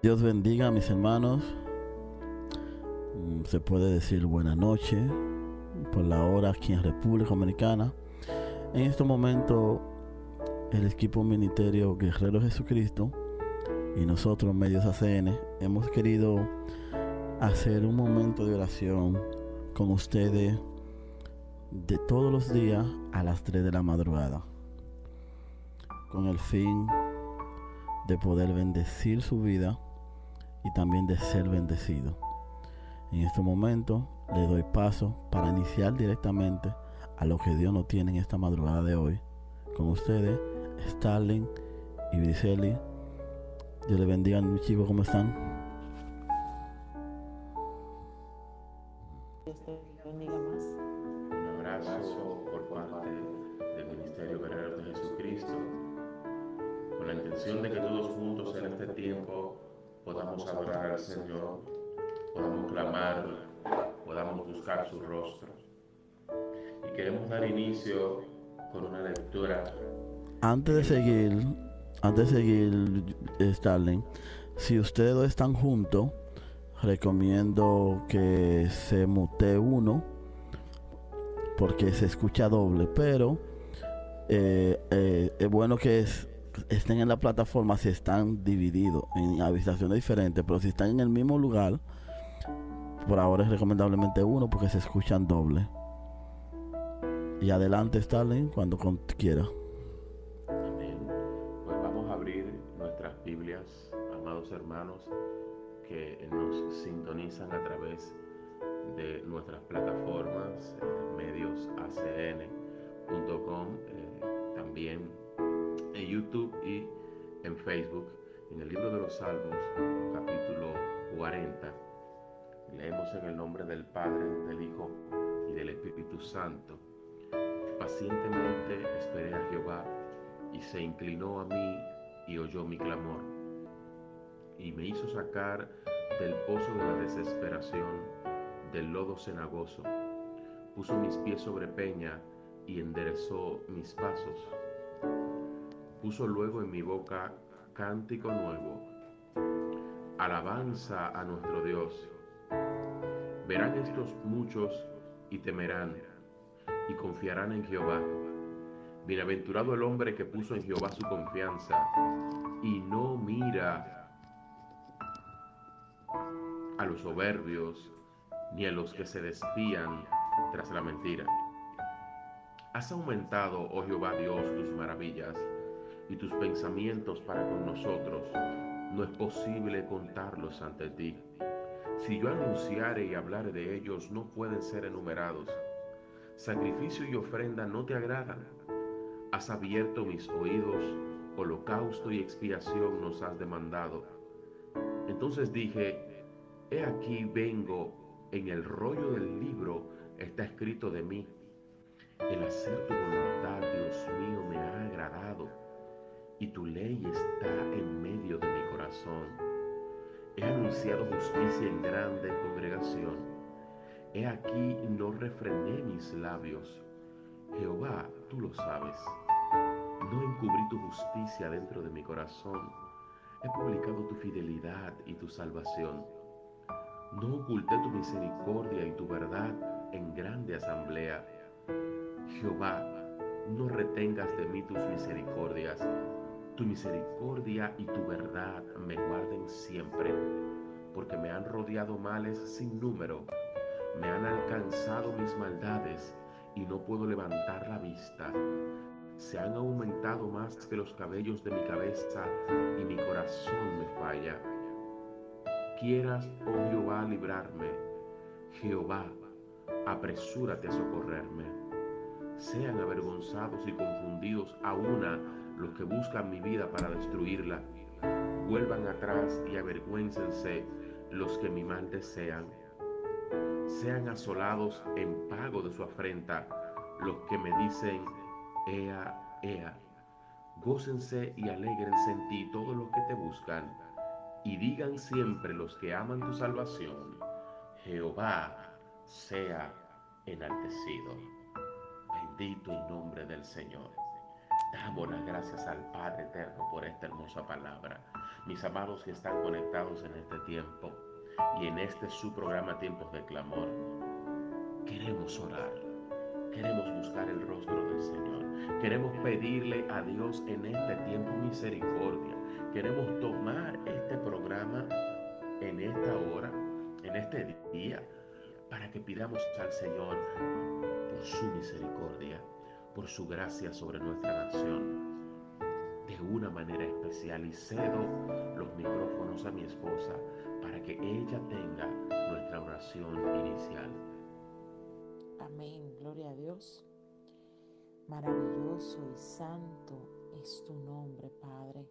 Dios bendiga a mis hermanos. Mm, Se puede decir buena noche por la hora aquí en República Dominicana. En este momento, el equipo Ministerio Guerrero Jesucristo y nosotros, Medios ACN, hemos querido hacer un momento de oración con ustedes de todos los días a las 3 de la madrugada, con el fin de poder bendecir su vida y también de ser bendecido. En este momento le doy paso para iniciar directamente a lo que Dios nos tiene en esta madrugada de hoy. Con ustedes, Starling y Bricelli. Dios les bendiga, chicos, ¿cómo están? Si ustedes están juntos, recomiendo que se mute uno porque se escucha doble, pero eh, eh, es bueno que es- estén en la plataforma si están divididos en habitaciones diferentes, pero si están en el mismo lugar, por ahora es recomendablemente uno porque se escuchan doble. Y adelante, Starling, cuando quiera. Nuestras Biblias, amados hermanos, que nos sintonizan a través de nuestras plataformas, eh, medios acn.com, eh, también en YouTube y en Facebook. En el libro de los Salmos, capítulo 40, leemos en el nombre del Padre, del Hijo y del Espíritu Santo. Pacientemente esperé a Jehová y se inclinó a mí y oyó mi clamor y me hizo sacar del pozo de la desesperación, del lodo cenagoso. Puso mis pies sobre peña y enderezó mis pasos. Puso luego en mi boca cántico nuevo, alabanza a nuestro Dios. Verán estos muchos y temerán y confiarán en Jehová. Bienaventurado el hombre que puso en Jehová su confianza y no mira a los soberbios ni a los que se despían tras la mentira. Has aumentado, oh Jehová Dios, tus maravillas y tus pensamientos para con nosotros. No es posible contarlos ante ti. Si yo anunciare y hablare de ellos, no pueden ser enumerados. Sacrificio y ofrenda no te agradan. Has abierto mis oídos, holocausto y expiación nos has demandado. Entonces dije, he aquí vengo, en el rollo del libro está escrito de mí. El hacer tu voluntad, Dios mío, me ha agradado, y tu ley está en medio de mi corazón. He anunciado justicia en grande congregación. He aquí no refrené mis labios. Jehová, tú lo sabes. No encubrí tu justicia dentro de mi corazón. He publicado tu fidelidad y tu salvación. No oculté tu misericordia y tu verdad en grande asamblea. Jehová, no retengas de mí tus misericordias. Tu misericordia y tu verdad me guarden siempre, porque me han rodeado males sin número. Me han alcanzado mis maldades y no puedo levantar la vista. Se han aumentado más que los cabellos de mi cabeza y mi corazón me falla. Quieras, oh Jehová, librarme. Jehová, apresúrate a socorrerme. Sean avergonzados y confundidos a una los que buscan mi vida para destruirla. Vuelvan atrás y avergüéncense los que mi mal desean. Sean asolados en pago de su afrenta los que me dicen, Ea, Ea. Gócense y alégrense en ti todos los que te buscan, y digan siempre los que aman tu salvación, Jehová sea enaltecido. Bendito el nombre del Señor. Damos las gracias al Padre Eterno por esta hermosa palabra. Mis amados que están conectados en este tiempo y en este su programa Tiempos de Clamor, queremos orar. Queremos buscar el rostro del Señor. Queremos pedirle a Dios en este tiempo misericordia. Queremos tomar este programa en esta hora, en este día, para que pidamos al Señor por su misericordia, por su gracia sobre nuestra nación. De una manera especial y cedo los micrófonos a mi esposa para que ella tenga nuestra oración inicial. Amén, gloria a Dios. Maravilloso y santo es tu nombre, Padre.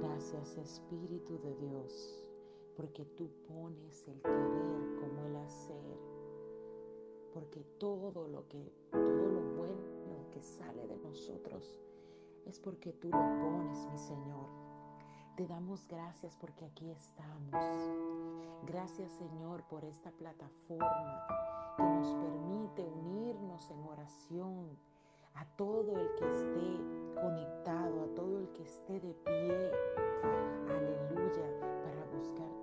Gracias, Espíritu de Dios porque tú pones el querer como el hacer, porque todo lo que, todo lo bueno que sale de nosotros es porque tú lo pones, mi Señor. Te damos gracias porque aquí estamos. Gracias, Señor, por esta plataforma que nos permite unirnos en oración a todo el que esté conectado, a todo el que esté de pie. Aleluya buscar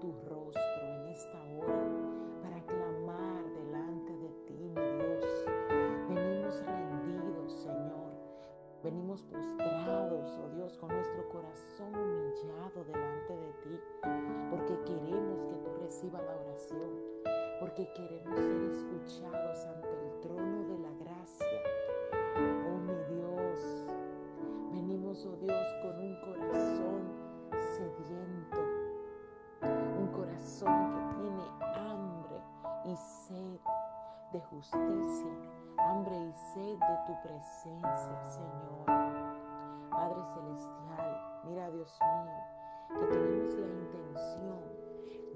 queremos ser escuchados ante el trono de la gracia. Oh mi Dios, venimos, oh Dios, con un corazón sediento corazón que tiene hambre y sed de justicia, hambre y sed de tu presencia, Señor. Padre Celestial, mira Dios mío, que tenemos la intención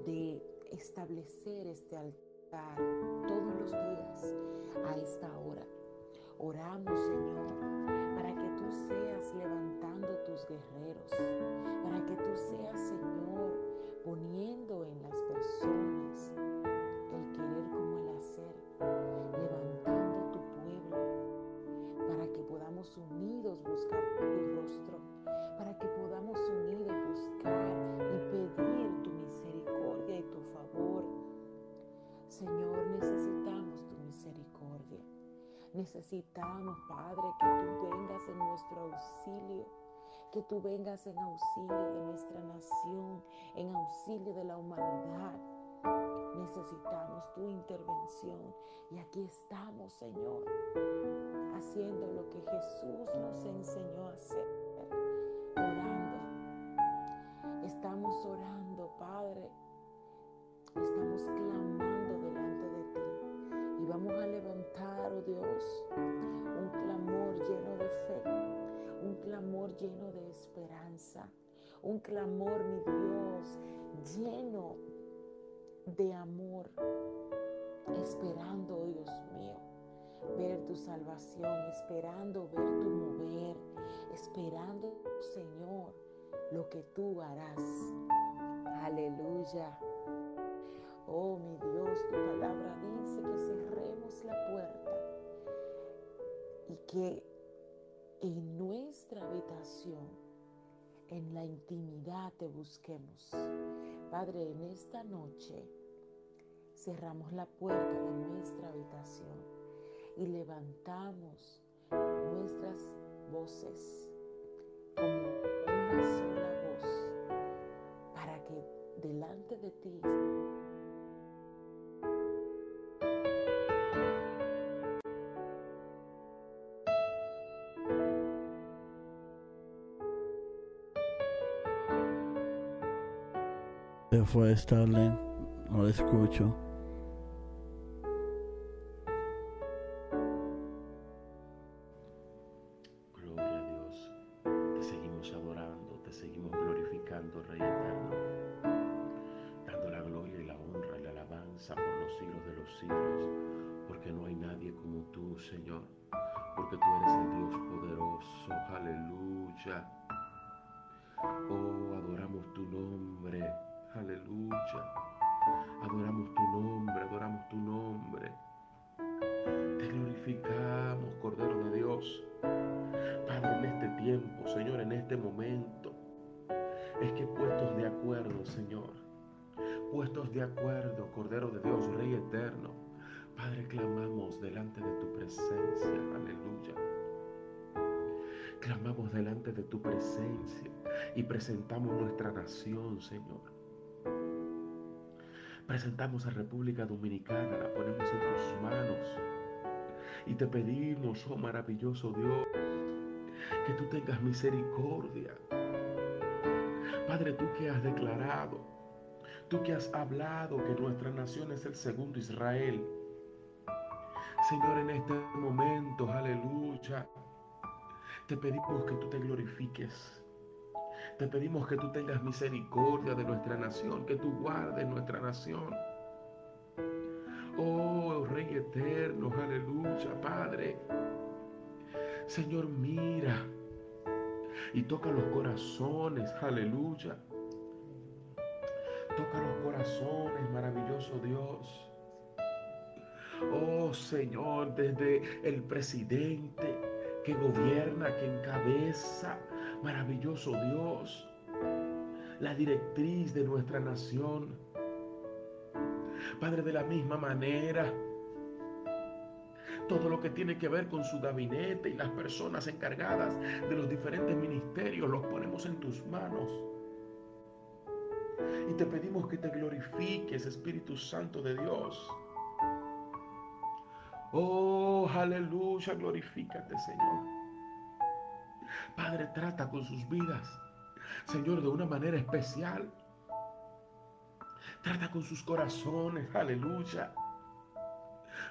de establecer este altar todos los días a esta hora. Oramos, Señor, para que tú seas levantando tus guerreros, Necesitamos, Padre, que tú vengas en nuestro auxilio que tú vengas en auxilio de nuestra nación, en auxilio de la humanidad. Necesitamos tu intervención y aquí estamos, Señor, haciendo lo que Jesús nos enseñó a hacer, orando. Estamos orando, Padre. Estamos clamando delante de ti y vamos a levantar, oh Dios, un clamor lleno de fe un clamor lleno de esperanza, un clamor, mi Dios, lleno de amor, esperando, oh Dios mío, ver tu salvación, esperando ver tu mover, esperando, Señor, lo que tú harás. Aleluya. Oh, mi Dios, tu palabra dice que cerremos la puerta y que en nuestra habitación, en la intimidad te busquemos. Padre, en esta noche cerramos la puerta de nuestra habitación y levantamos nuestras voces como una sola voz para que delante de ti Se fue Starling, no la escucho. Pedimos, oh maravilloso Dios, que tú tengas misericordia. Padre, tú que has declarado, tú que has hablado que nuestra nación es el segundo Israel. Señor, en este momento, aleluya, te pedimos que tú te glorifiques. Te pedimos que tú tengas misericordia de nuestra nación, que tú guardes nuestra nación. Oh Rey eterno, aleluya, Padre. Señor, mira y toca los corazones, aleluya. Toca los corazones, maravilloso Dios. Oh Señor, desde el presidente que gobierna, que encabeza, maravilloso Dios, la directriz de nuestra nación. Padre, de la misma manera, todo lo que tiene que ver con su gabinete y las personas encargadas de los diferentes ministerios, los ponemos en tus manos. Y te pedimos que te glorifiques, Espíritu Santo de Dios. Oh, aleluya, glorifícate, Señor. Padre, trata con sus vidas, Señor, de una manera especial. Trata con sus corazones, aleluya.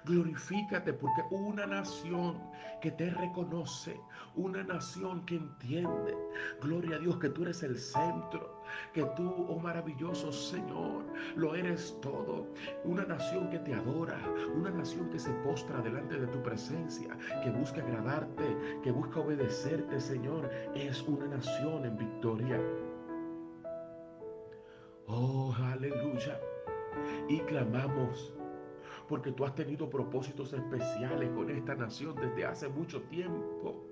Glorifícate porque una nación que te reconoce, una nación que entiende, gloria a Dios que tú eres el centro, que tú, oh maravilloso Señor, lo eres todo. Una nación que te adora, una nación que se postra delante de tu presencia, que busca agradarte, que busca obedecerte, Señor, es una nación en victoria. Oh, aleluya. Y clamamos porque tú has tenido propósitos especiales con esta nación desde hace mucho tiempo.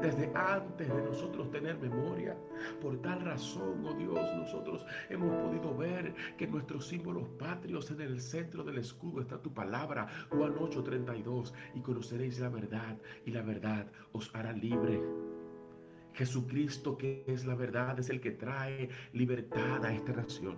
Desde antes de nosotros tener memoria. Por tal razón, oh Dios, nosotros hemos podido ver que nuestros símbolos patrios en el centro del escudo está tu palabra, Juan 8:32, y conoceréis la verdad, y la verdad os hará libre. Jesucristo, que es la verdad, es el que trae libertad a esta nación.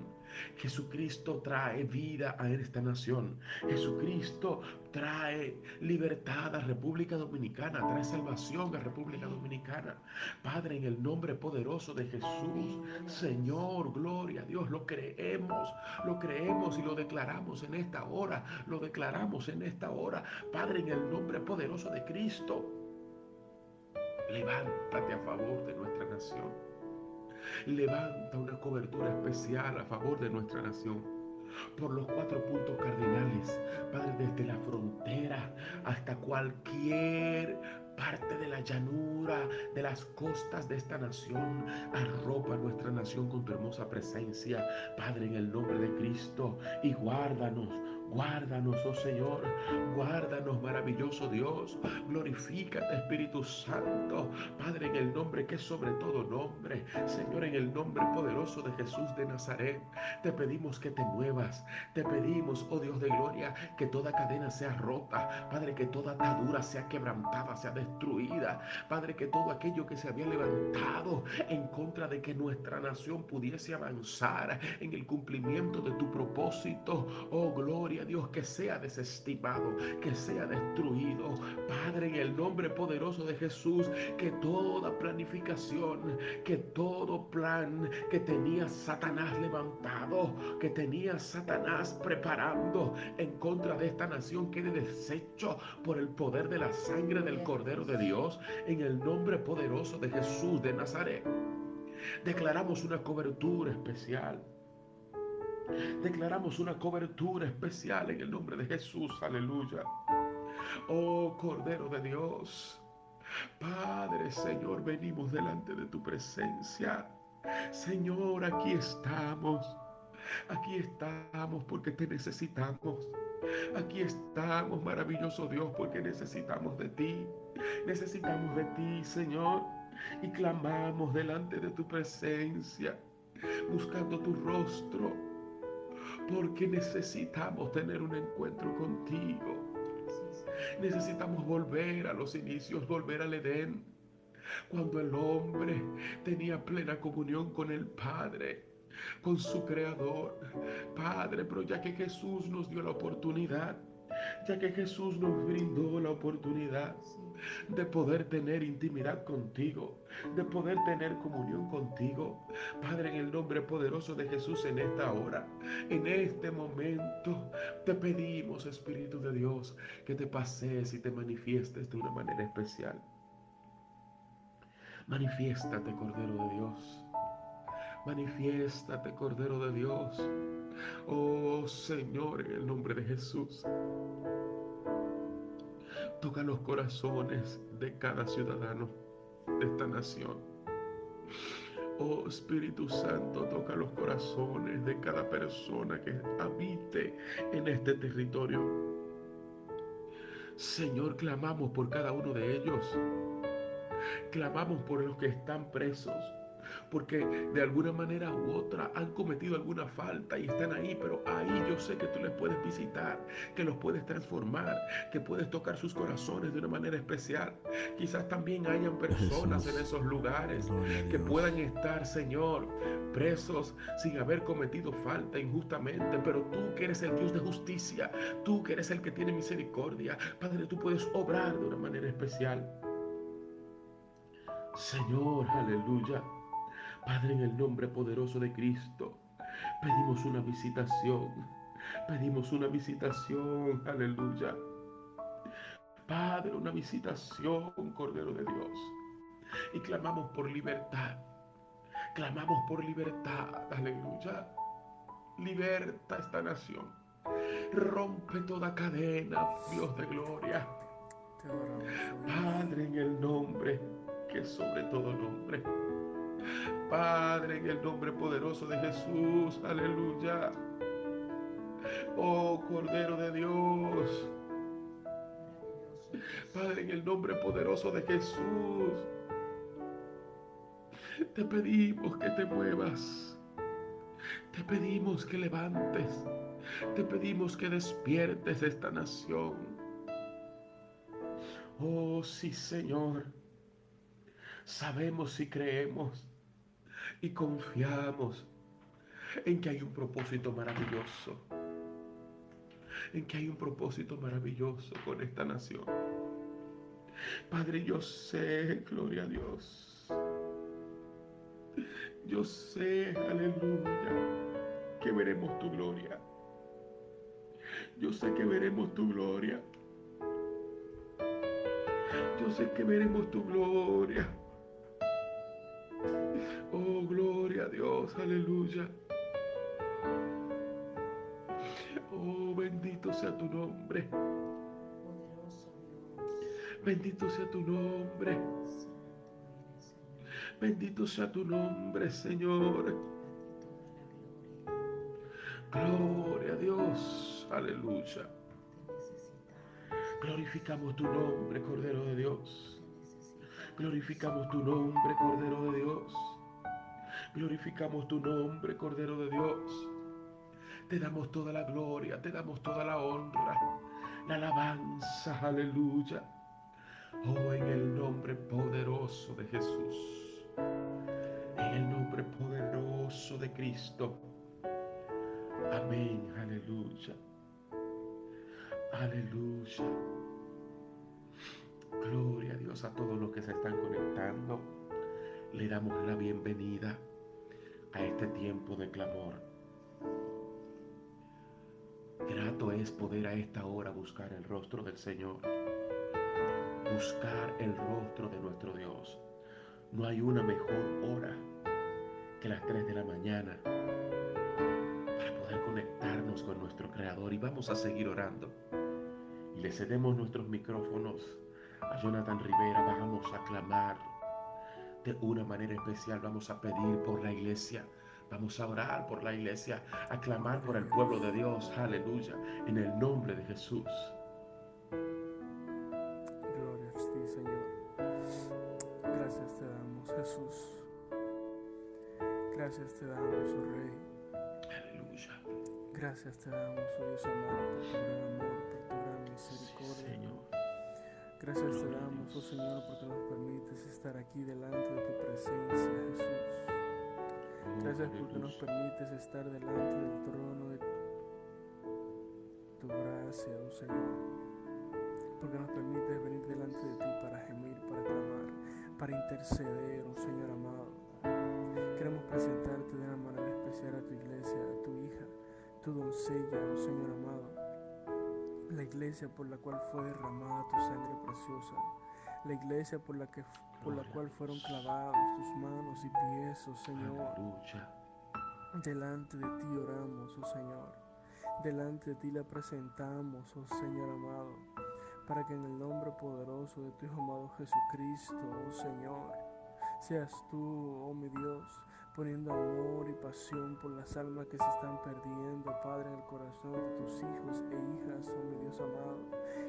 Jesucristo trae vida a esta nación. Jesucristo trae libertad a República Dominicana, trae salvación a República Dominicana. Padre, en el nombre poderoso de Jesús, Señor, gloria a Dios, lo creemos, lo creemos y lo declaramos en esta hora, lo declaramos en esta hora. Padre, en el nombre poderoso de Cristo. Levántate a favor de nuestra nación. Levanta una cobertura especial a favor de nuestra nación. Por los cuatro puntos cardinales, Padre, desde la frontera hasta cualquier parte de la llanura, de las costas de esta nación. Arropa nuestra nación con tu hermosa presencia, Padre, en el nombre de Cristo, y guárdanos Guárdanos, oh Señor, guárdanos, maravilloso Dios. Glorifícate, Espíritu Santo, Padre, en el nombre que es sobre todo nombre. Señor, en el nombre poderoso de Jesús de Nazaret, te pedimos que te muevas. Te pedimos, oh Dios de gloria, que toda cadena sea rota. Padre, que toda atadura sea quebrantada, sea destruida. Padre, que todo aquello que se había levantado en contra de que nuestra nación pudiese avanzar en el cumplimiento de tu propósito, oh gloria Dios, que sea desestimado, que sea destruido. Padre, en el nombre poderoso de Jesús, que toda planificación, que todo plan que tenía Satanás levantado, que tenía Satanás preparando en contra de esta nación, quede deshecho por el poder de la sangre del Cordero de Dios, en el nombre poderoso de Jesús de Nazaret. Declaramos una cobertura especial Declaramos una cobertura especial en el nombre de Jesús. Aleluya. Oh Cordero de Dios. Padre, Señor, venimos delante de tu presencia. Señor, aquí estamos. Aquí estamos porque te necesitamos. Aquí estamos, maravilloso Dios, porque necesitamos de ti. Necesitamos de ti, Señor. Y clamamos delante de tu presencia, buscando tu rostro, porque necesitamos tener un encuentro contigo. Necesitamos volver a los inicios, volver al Edén, cuando el hombre tenía plena comunión con el Padre con su creador. Padre, pero ya que Jesús nos dio la oportunidad, ya que Jesús nos brindó la oportunidad de poder tener intimidad contigo, de poder tener comunión contigo. Padre, en el nombre poderoso de Jesús en esta hora, en este momento, te pedimos, Espíritu de Dios, que te pases y te manifiestes de una manera especial. Manifiéstate, Cordero de Dios. Manifiéstate, Cordero de Dios. Oh Señor, en el nombre de Jesús. Toca los corazones de cada ciudadano de esta nación. Oh Espíritu Santo, toca los corazones de cada persona que habite en este territorio. Señor, clamamos por cada uno de ellos. Clamamos por los que están presos porque de alguna manera u otra han cometido alguna falta y están ahí, pero ahí yo sé que tú les puedes visitar, que los puedes transformar, que puedes tocar sus corazones de una manera especial. Quizás también hayan personas en esos lugares que puedan estar, Señor, presos sin haber cometido falta injustamente, pero tú que eres el Dios de justicia, tú que eres el que tiene misericordia, Padre, tú puedes obrar de una manera especial. Señor, aleluya. Padre, en el nombre poderoso de Cristo, pedimos una visitación. Pedimos una visitación, aleluya. Padre, una visitación, Cordero de Dios. Y clamamos por libertad. Clamamos por libertad, aleluya. Liberta esta nación. Rompe toda cadena, Dios de gloria. Padre, en el nombre que sobre todo nombre. Padre, en el nombre poderoso de Jesús, aleluya. Oh Cordero de Dios. Padre, en el nombre poderoso de Jesús, te pedimos que te muevas. Te pedimos que levantes. Te pedimos que despiertes esta nación. Oh sí, Señor. Sabemos y creemos y confiamos en que hay un propósito maravilloso, en que hay un propósito maravilloso con esta nación. Padre, yo sé, gloria a Dios. Yo sé, aleluya, que veremos tu gloria. Yo sé que veremos tu gloria. Yo sé que veremos tu gloria. Oh, gloria a Dios, aleluya. Oh, bendito sea tu nombre. Bendito sea tu nombre. Bendito sea tu nombre, Señor. Gloria a Dios. Aleluya. Glorificamos tu nombre, Cordero de Dios. Glorificamos tu nombre, Cordero de Dios. Glorificamos tu nombre, Cordero de Dios. Te damos toda la gloria, te damos toda la honra, la alabanza, aleluya. Oh, en el nombre poderoso de Jesús. En el nombre poderoso de Cristo. Amén, aleluya. Aleluya. Gloria a Dios a todos los que se están conectando. Le damos la bienvenida a este tiempo de clamor. Grato es poder a esta hora buscar el rostro del Señor. Buscar el rostro de nuestro Dios. No hay una mejor hora que las 3 de la mañana para poder conectarnos con nuestro Creador. Y vamos a seguir orando. Y le cedemos nuestros micrófonos a Jonathan Rivera, vamos a clamar de una manera especial, vamos a pedir por la iglesia, Vamos a orar por la iglesia, a clamar por el pueblo de Dios. Aleluya. En el nombre de Jesús. Gloria a ti, Señor. Gracias te damos, Jesús. Gracias te damos, oh Rey. Aleluya. Gracias te damos, oh Dios amado, por tu gran amor, por tu gran misericordia. Señor. Gracias te damos, oh Señor, porque nos permites estar aquí delante de tu presencia, Jesús. Gracias porque nos permites estar delante del trono de tu gracia, oh Señor. Porque nos permites venir delante de ti para gemir, para clamar, para interceder, oh Señor amado. Queremos presentarte de una manera especial a tu iglesia, a tu hija, tu doncella, oh Señor amado. La iglesia por la cual fue derramada tu sangre preciosa. La iglesia por la, que, por la cual fueron clavados tus manos y pies, oh Señor. Delante de ti oramos, oh Señor. Delante de ti la presentamos, oh Señor amado, para que en el nombre poderoso de tu Hijo amado Jesucristo, oh Señor, seas tú, oh mi Dios, poniendo amor y pasión por las almas que se están perdiendo, Padre, en el corazón de tus hijos e hijas, oh mi Dios amado.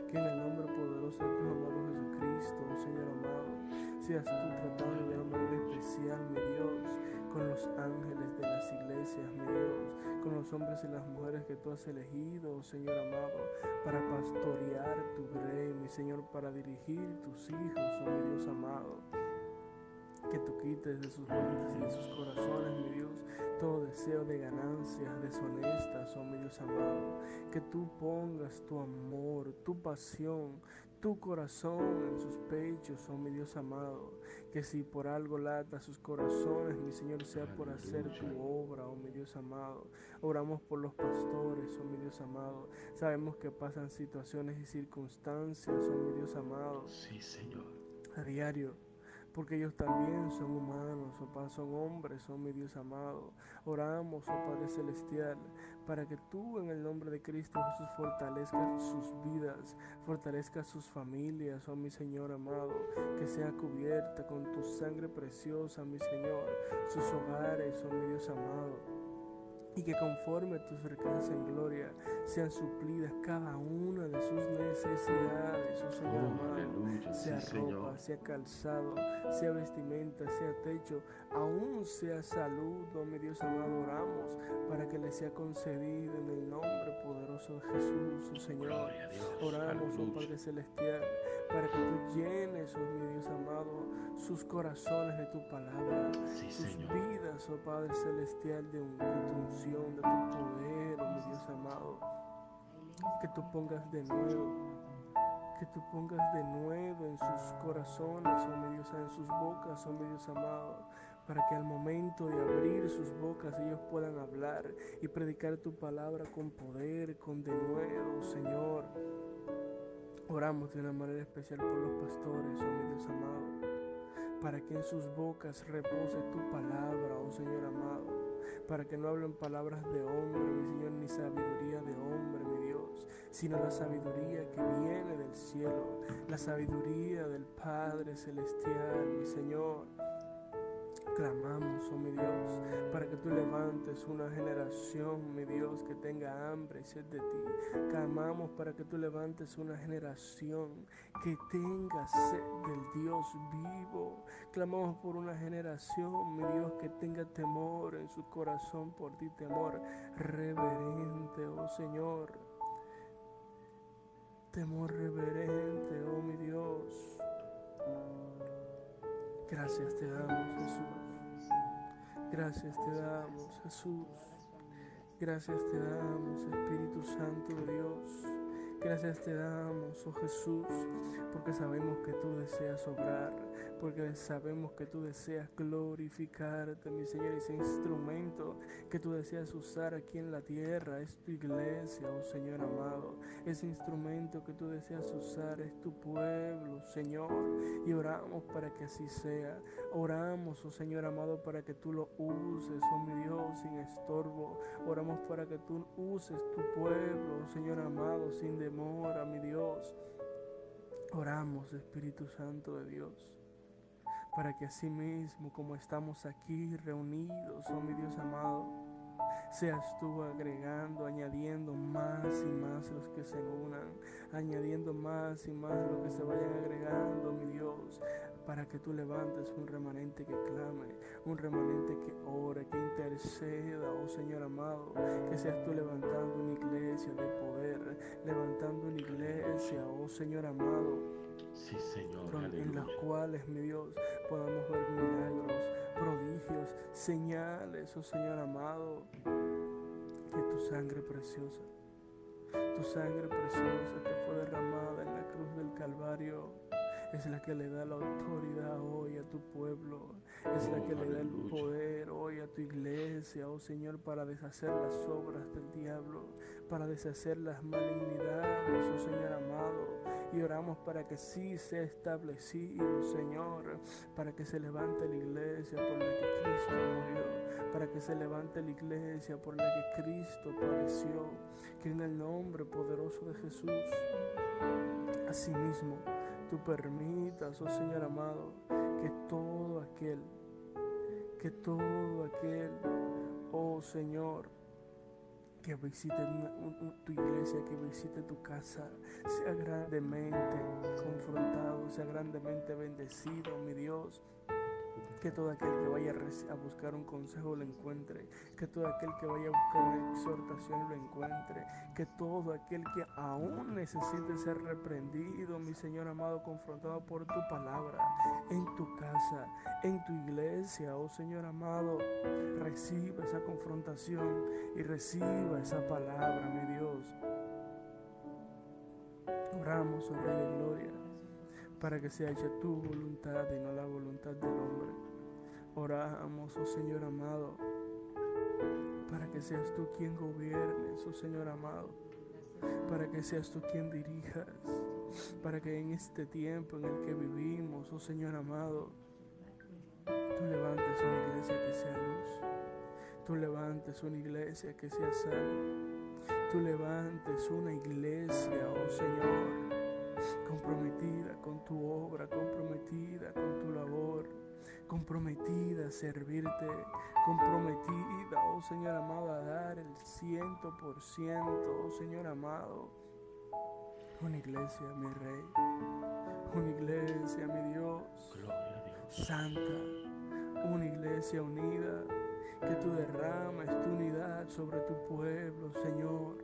Que en el nombre poderoso de tu amado Jesucristo, oh Señor amado, seas tú tratando de una manera especial, mi Dios, con los ángeles de las iglesias, mi Dios, con los hombres y las mujeres que tú has elegido, oh Señor amado, para pastorear tu grey, mi Señor, para dirigir tus hijos, oh mi Dios amado. Que tú quites de sus mentes y de sus corazones, mi Dios, todo deseo de ganancias deshonestas, oh mi Dios amado. Que tú pongas tu amor, tu pasión, tu corazón en sus pechos, oh mi Dios amado. Que si por algo lata sus corazones, mi Señor, sea por hacer tu obra, oh mi Dios amado. Oramos por los pastores, oh mi Dios amado. Sabemos que pasan situaciones y circunstancias, oh mi Dios amado, Sí, Señor. a diario. Porque ellos también son humanos, oh Padre, son hombres, oh mi Dios amado. Oramos, oh Padre Celestial, para que tú en el nombre de Cristo Jesús fortalezcas sus vidas, fortalezcas sus familias, oh mi Señor amado, que sea cubierta con tu sangre preciosa, mi Señor, sus hogares, oh mi Dios amado y que conforme a tus riquezas en gloria sean suplidas cada una de sus necesidades, oh Señor Oh, amado, sea Sí, ropa, Señor. sea calzado, sea vestimenta, sea techo, aún sea salud, oh mi Dios amado, oramos para que le sea concedido en el nombre poderoso de Jesús, oh Señor. Oramos, oh. Padre Celestial, para que tú llenes, oh mi Dios amado, sus corazones de tu palabra, Sí, sus Señor. vidas, oh Padre Celestial, de, un- de tu unción, de tu poder, oh mi Dios amado. Que tú pongas de nuevo, que tú pongas de nuevo en sus corazones, oh mi Dios, en sus bocas, oh mi Dios amado, para que al momento de abrir sus bocas ellos puedan hablar y predicar tu palabra con poder, con de nuevo, Señor. Oramos de una manera especial por los pastores, oh mi Dios amado, para que en sus bocas repose tu palabra, oh Señor amado, para que no hablen palabras de hombre, mi Señor, ni sabiduría de hombre, mi Dios, sino la sabiduría que viene del cielo, la sabiduría del Padre Celestial, mi Señor. Clamamos, oh mi Dios, para que tú levantes una generación, mi Dios, que tenga hambre y sed de ti. Clamamos para que tú levantes una generación que tenga sed del Dios vivo. Clamamos por una generación, mi Dios, que tenga temor en su corazón por ti, temor reverente, oh Señor. Temor reverente, oh mi Dios. Gracias te damos, Jesús. Gracias te damos, Jesús. Gracias te damos, Espíritu Santo de Dios. Gracias te damos, oh Jesús, porque sabemos que tú deseas obrar, porque sabemos que tú deseas glorificarte, mi Señor, ese instrumento que tú deseas usar aquí en la tierra es tu iglesia, oh Señor amado. Ese instrumento que tú deseas usar es tu pueblo, Señor, y oramos para que así sea. Oramos, oh Señor amado, para que tú lo uses, oh mi Dios, sin estorbo. Oramos para que tú uses tu pueblo, oh Señor amado, sin demora, mi Dios. Oramos, Espíritu Santo de Dios, para que así mismo como estamos aquí reunidos, oh mi Dios amado, seas tú agregando, añadiendo más y más los que se unan, añadiendo más y más los que se vayan agregando, mi Dios, para que tú levantes un remanente que clame, un remanente que ore, que interceda, Señor amado, que seas tú levantando una iglesia de poder, levantando una iglesia, oh Señor amado, Sí, Señor. en las cuales, mi Dios, podamos ver milagros, prodigios, señales, oh Señor amado, que tu sangre preciosa, tu sangre preciosa que fue derramada en la cruz del Calvario, es la que le da la autoridad hoy a tu pueblo, es la que le da el poder hoy a tu iglesia, oh Señor, para deshacer las obras del diablo, para deshacer las malignidades, oh Señor amado. Y oramos para que sí sea establecido, Señor, para que se levante la iglesia por la que Cristo murió, para que se levante la iglesia por la que Cristo padeció, que en el nombre poderoso de Jesús, asimismo, tú permitas, oh Señor amado, que todo aquel, que todo aquel, oh Señor, que visite tu iglesia, que visite tu casa, sea grandemente confrontado, sea grandemente bendecido, mi Dios. Que todo aquel que vaya a buscar un consejo lo encuentre. Que todo aquel que vaya a buscar una exhortación lo encuentre. Que todo aquel que aún necesite ser reprendido, mi Señor amado, confrontado por tu palabra, en tu casa, en tu iglesia, oh Señor amado, reciba esa confrontación y reciba esa palabra, mi Dios. Oramos, oh Rey de Gloria, para que sea hecha tu voluntad y no la voluntad del hombre. Oramos, oh Señor amado, para que seas tú quien gobiernes, oh Señor amado, para que seas tú quien dirijas, para que en este tiempo en el que vivimos, oh Señor amado, tú levantes una iglesia que sea luz, tú levantes una iglesia que sea sal, tú levantes una iglesia, oh Señor, comprometida con tu obra, comprometida con tu labor comprometida a servirte, comprometida, oh Señor amado, a dar el ciento por ciento, oh Señor amado. Una iglesia, mi rey, una iglesia, mi Dios, santa, una iglesia unida, que tú derrames tu unidad sobre tu pueblo, Señor,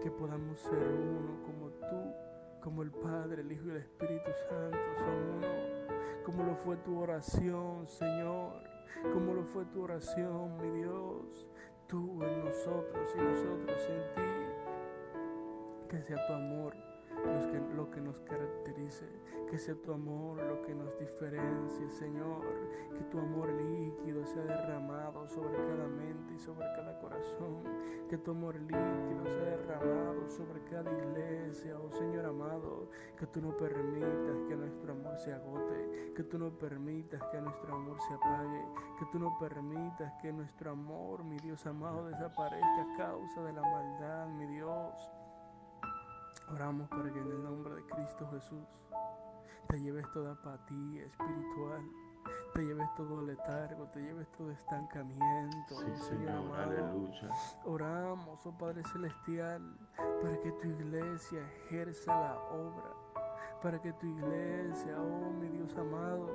que podamos ser uno como tú, como el Padre, el Hijo y el Espíritu Santo son uno como lo fue tu oración, Señor, como lo fue tu oración, mi Dios, tú en nosotros y nosotros en ti, que sea tu amor lo que nos caracterice, que sea tu amor lo que nos diferencie, Señor, que tu amor líquido sea derramado sobre cada mente y sobre cada corazón, que tu amor líquido sea derramado sobre cada iglesia, oh Señor amado, que tú no permitas que nuestro amor se agote, que tú no permitas que nuestro amor se apague, que tú no permitas que nuestro amor, mi Dios amado, desaparezca a causa de la maldad, mi Dios. Oramos para que en el nombre de Cristo Jesús te lleves toda apatía espiritual, te lleves todo letargo, te lleves todo estancamiento, Señor, amado. Oramos, oh Padre Celestial, para que tu iglesia ejerza la obra, para que tu iglesia, oh mi Dios amado,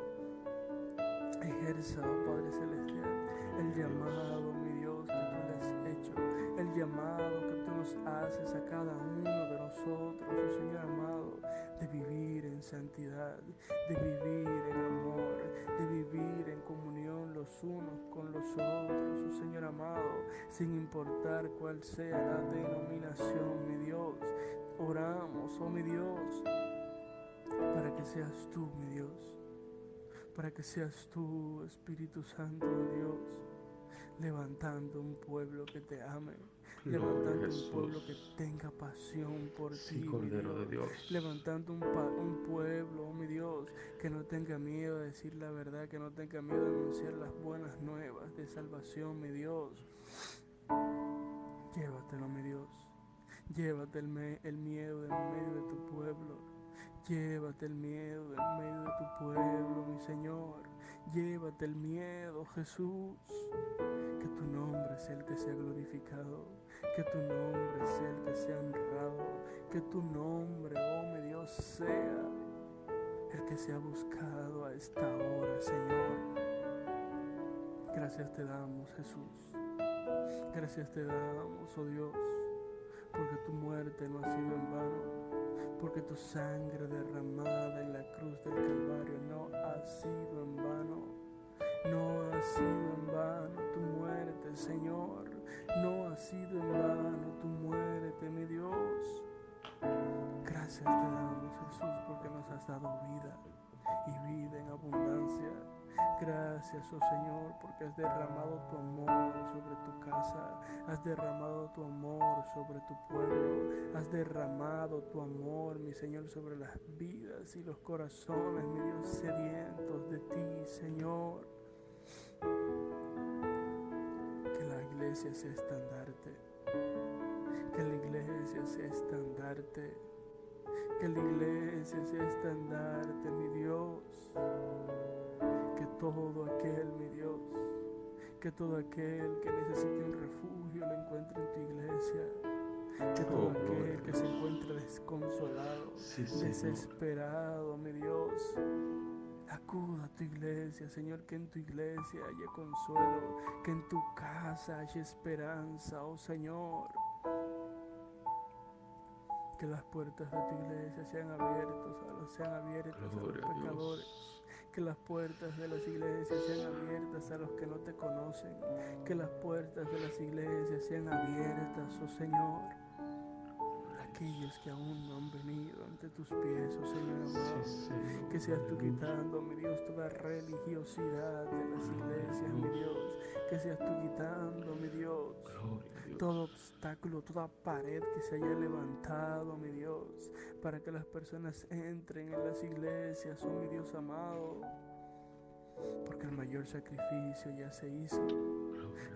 ejerza, oh Padre Celestial, el llamado, mi Dios, que tú le has hecho, el llamado que tú nos haces a cada uno de nosotros, oh Señor amado, de vivir en santidad, de vivir en amor, de vivir en comunión los unos con los otros, oh Señor amado, sin importar cuál sea la denominación, mi Dios. Oramos, oh mi Dios, para que seas tú, mi Dios, para que seas tú, Espíritu Santo de Dios levantando un pueblo que te ame, levantando un pueblo que tenga pasión por ti, Cordero de Dios. levantando un, un pueblo, oh mi Dios, que no tenga miedo de decir la verdad, que no tenga miedo de anunciar las buenas nuevas de salvación, mi Dios. Llévatelo, mi Dios. Llévate el, el miedo en medio de tu pueblo. Llévate el miedo en medio de tu pueblo, mi Señor. Llévate el miedo, Jesús. Que tu nombre sea el que sea glorificado. Que tu nombre sea el que sea honrado. Que tu nombre, oh mi Dios, sea el que sea buscado a esta hora, Señor. Gracias te damos, Jesús. Gracias te damos, oh Dios, porque tu muerte no ha sido en vano, porque tu sangre derramada en la cruz del Calvario no ha sido en vano. No ha sido en vano tu muerte, Señor. No ha sido en vano tu muerte, mi Dios. Gracias te damos, Jesús, porque nos has dado vida y vida en abundancia. Gracias, oh Señor, porque has derramado tu amor sobre tu casa, has derramado tu amor sobre tu pueblo, has derramado tu amor, mi Señor, sobre las vidas y los corazones, mi Dios, sedientos de ti, Señor. Que la iglesia sea estandarte, que la iglesia sea estandarte, que la iglesia sea estandarte, mi Dios. Todo aquel, mi Dios, que todo aquel que necesite un refugio lo encuentre en tu iglesia. Que todo oh, aquel que se encuentre desconsolado, desesperado, mi Dios, acuda a tu iglesia, Señor, que en tu iglesia haya consuelo, que en tu casa haya esperanza, oh Señor. Que las puertas de tu iglesia sean abiertas, sean abiertas a los pecadores que las puertas de las iglesias sean abiertas a los que no te conocen. Que las puertas de las iglesias sean abiertas, oh Señor. Aquellos que aún no han venido ante tus pies, oh Señor amado. que seas tú quitando, mi Dios, toda religiosidad de las iglesias, mi Dios. Que seas tú quitando, mi Dios, todo obstáculo, toda pared que se haya levantado, mi Dios, para que las personas entren en las iglesias, oh mi Dios amado. Porque el mayor sacrificio ya se hizo.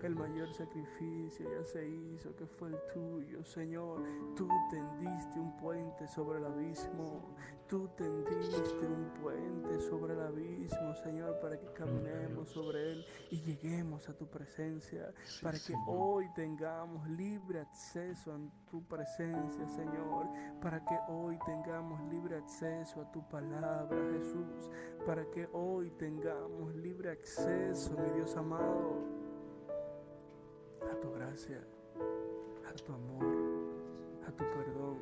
El mayor sacrificio ya se hizo, que fue el tuyo, Señor. Tú tendiste un puente sobre el abismo. Tú tendiste un puente sobre el abismo, Señor, para que caminemos sobre él y lleguemos a tu presencia. Para que hoy tengamos libre acceso a tu presencia, Señor. Para que hoy tengamos libre acceso a tu palabra, Jesús. Para que hoy tengamos libre acceso, mi Dios amado a tu gracia, a tu amor, a tu perdón.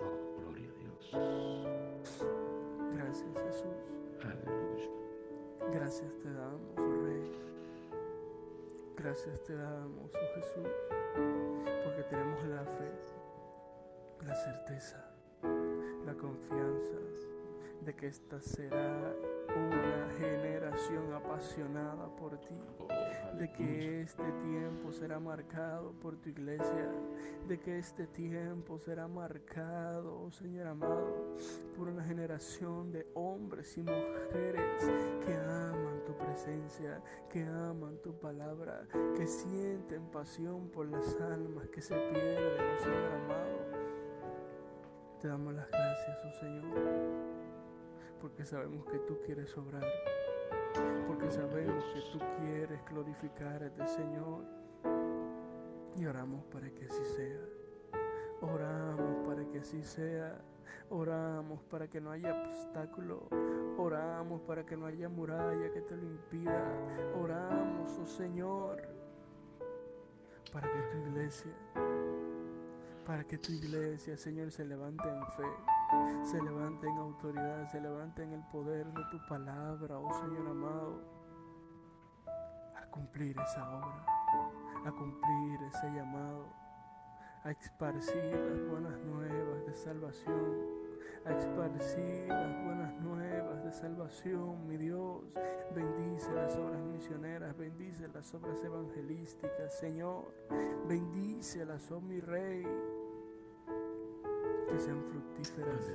Oh, gloria a Dios. Gracias Jesús. Aleluya. Gracias te damos, oh Rey. Gracias te damos, oh Jesús, porque tenemos la fe, la certeza, la confianza de que esta será una generación apasionada por ti, de que este tiempo será marcado por tu iglesia, de que este tiempo será marcado, oh Señor amado, por una generación de hombres y mujeres que aman tu presencia, que aman tu palabra, que sienten pasión por las almas que se pierden, oh Señor amado. Te damos las gracias, oh Señor porque sabemos que tú quieres obrar, porque sabemos que tú quieres glorificarte, Señor. Y oramos para que así sea. Oramos para que así sea. Oramos para que no haya obstáculo. Oramos para que no haya muralla que te lo impida. Oramos, oh Señor, para que tu iglesia, para que tu iglesia, Señor, se levante en fe se levante en autoridad, se levante en el poder de tu palabra, oh Señor amado, a cumplir esa obra, a cumplir ese llamado, a esparcir las buenas nuevas de salvación a esparcir las buenas nuevas de salvación, mi Dios. Bendice las obras misioneras, bendice las obras evangelísticas, Señor. Bendícelas, oh mi Rey que sean fructíferas,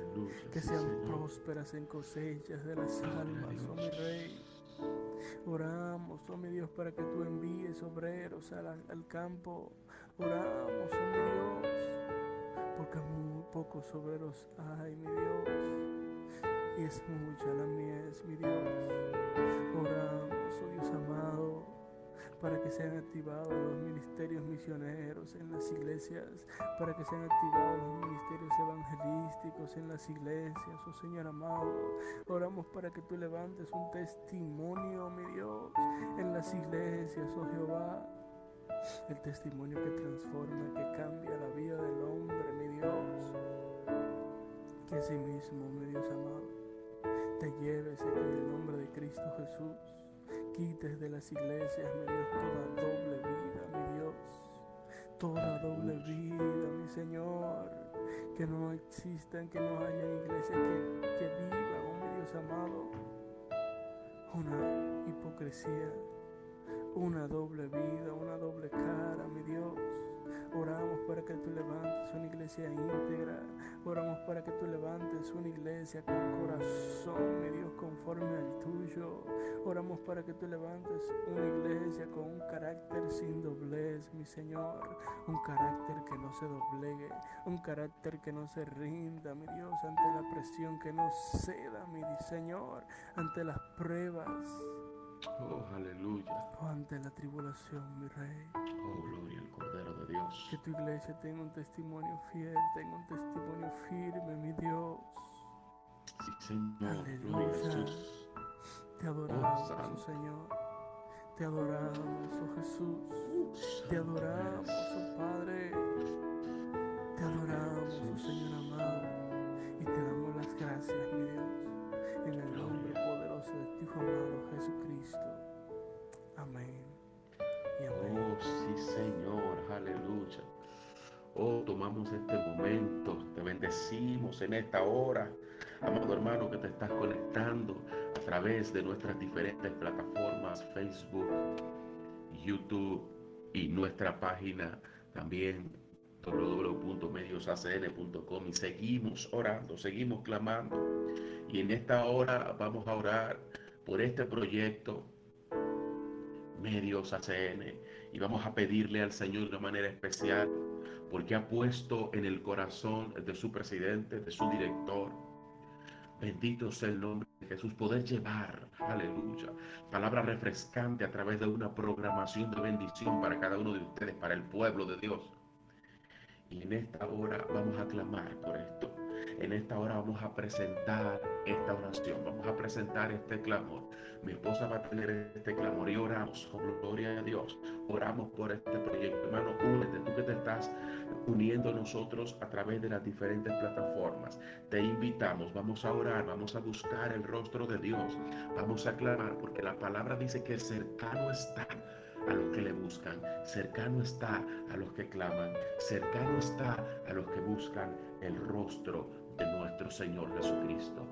que sean prósperas en cosechas de las almas, oh mi Rey. Oramos, oh mi Dios, para que tú envíes obreros al, campo. Oramos, oh mi Dios, porque muy pocos obreros hay, mi Dios. y es mucha la mies, mi Dios. Oramos, oh Dios amado, para que sean activados los ministerios misioneros en las iglesias, para que sean activados los ministerios evangelísticos en las iglesias, oh Señor amado. Oramos para que tú levantes un testimonio, mi Dios, en las iglesias, oh Jehová. El testimonio que transforma, que cambia la vida del hombre, mi Dios. Que así mismo, mi Dios amado, te lleves en el nombre de Cristo Jesús quites de las iglesias, mi Dios, toda doble vida, mi Dios. Toda doble vida, mi Señor. Que no existan, que no haya iglesias que, que vivan, oh mi Dios amado, una hipocresía, una doble vida, una doble cara, mi Dios. Oramos para que tú levantes una iglesia íntegra. Oramos para que tú levantes una iglesia con corazón, mi Dios, conforme al tuyo. Oramos para que tú levantes una iglesia con un carácter sin doblez, mi Señor. Un carácter que no se doblegue. Un carácter que no se rinda, mi Dios, ante la presión que no ceda, mi Señor. Ante las pruebas. Oh, aleluya. O ante la tribulación, mi Rey. Oh, gloria al Cordero de Dios. Que tu iglesia tenga un testimonio fiel, tenga un testimonio firme, mi Dios. Sí, Señor. Gloria a Jesús. Te adoramos, oh, Señor. Te adoramos, oh Jesús. Te adoramos, oh Padre. Te adoramos, oh Señor amado. Y te damos las gracias, mi Dios. En el de tu amado Jesucristo. Amén. Y amén. Oh, sí, Señor. Aleluya. Oh, tomamos este momento, te bendecimos en esta hora, amado hermano que te estás conectando a través de nuestras diferentes plataformas, Facebook, YouTube y nuestra página también www.mediosacn.com y seguimos orando, seguimos clamando y en esta hora vamos a orar por este proyecto Medios ACN y vamos a pedirle al Señor de una manera especial porque ha puesto en el corazón de su presidente, de su director, bendito sea el nombre de Jesús, poder llevar, aleluya, palabra refrescante a través de una programación de bendición para cada uno de ustedes, para el pueblo de Dios. Y en esta hora vamos a clamar por esto. En esta hora vamos a presentar esta oración, vamos a presentar este clamor. Mi esposa va a tener este clamor y oramos, oh, gloria a Dios. Oramos por este proyecto. Hermano, únete, tú que te estás uniendo a nosotros a través de las diferentes plataformas. Te invitamos, vamos a orar, vamos a buscar el rostro de Dios, vamos a clamar, porque la palabra dice que cercano está a los que le buscan, cercano está a los que claman, cercano está a los que buscan el rostro de nuestro Señor Jesucristo.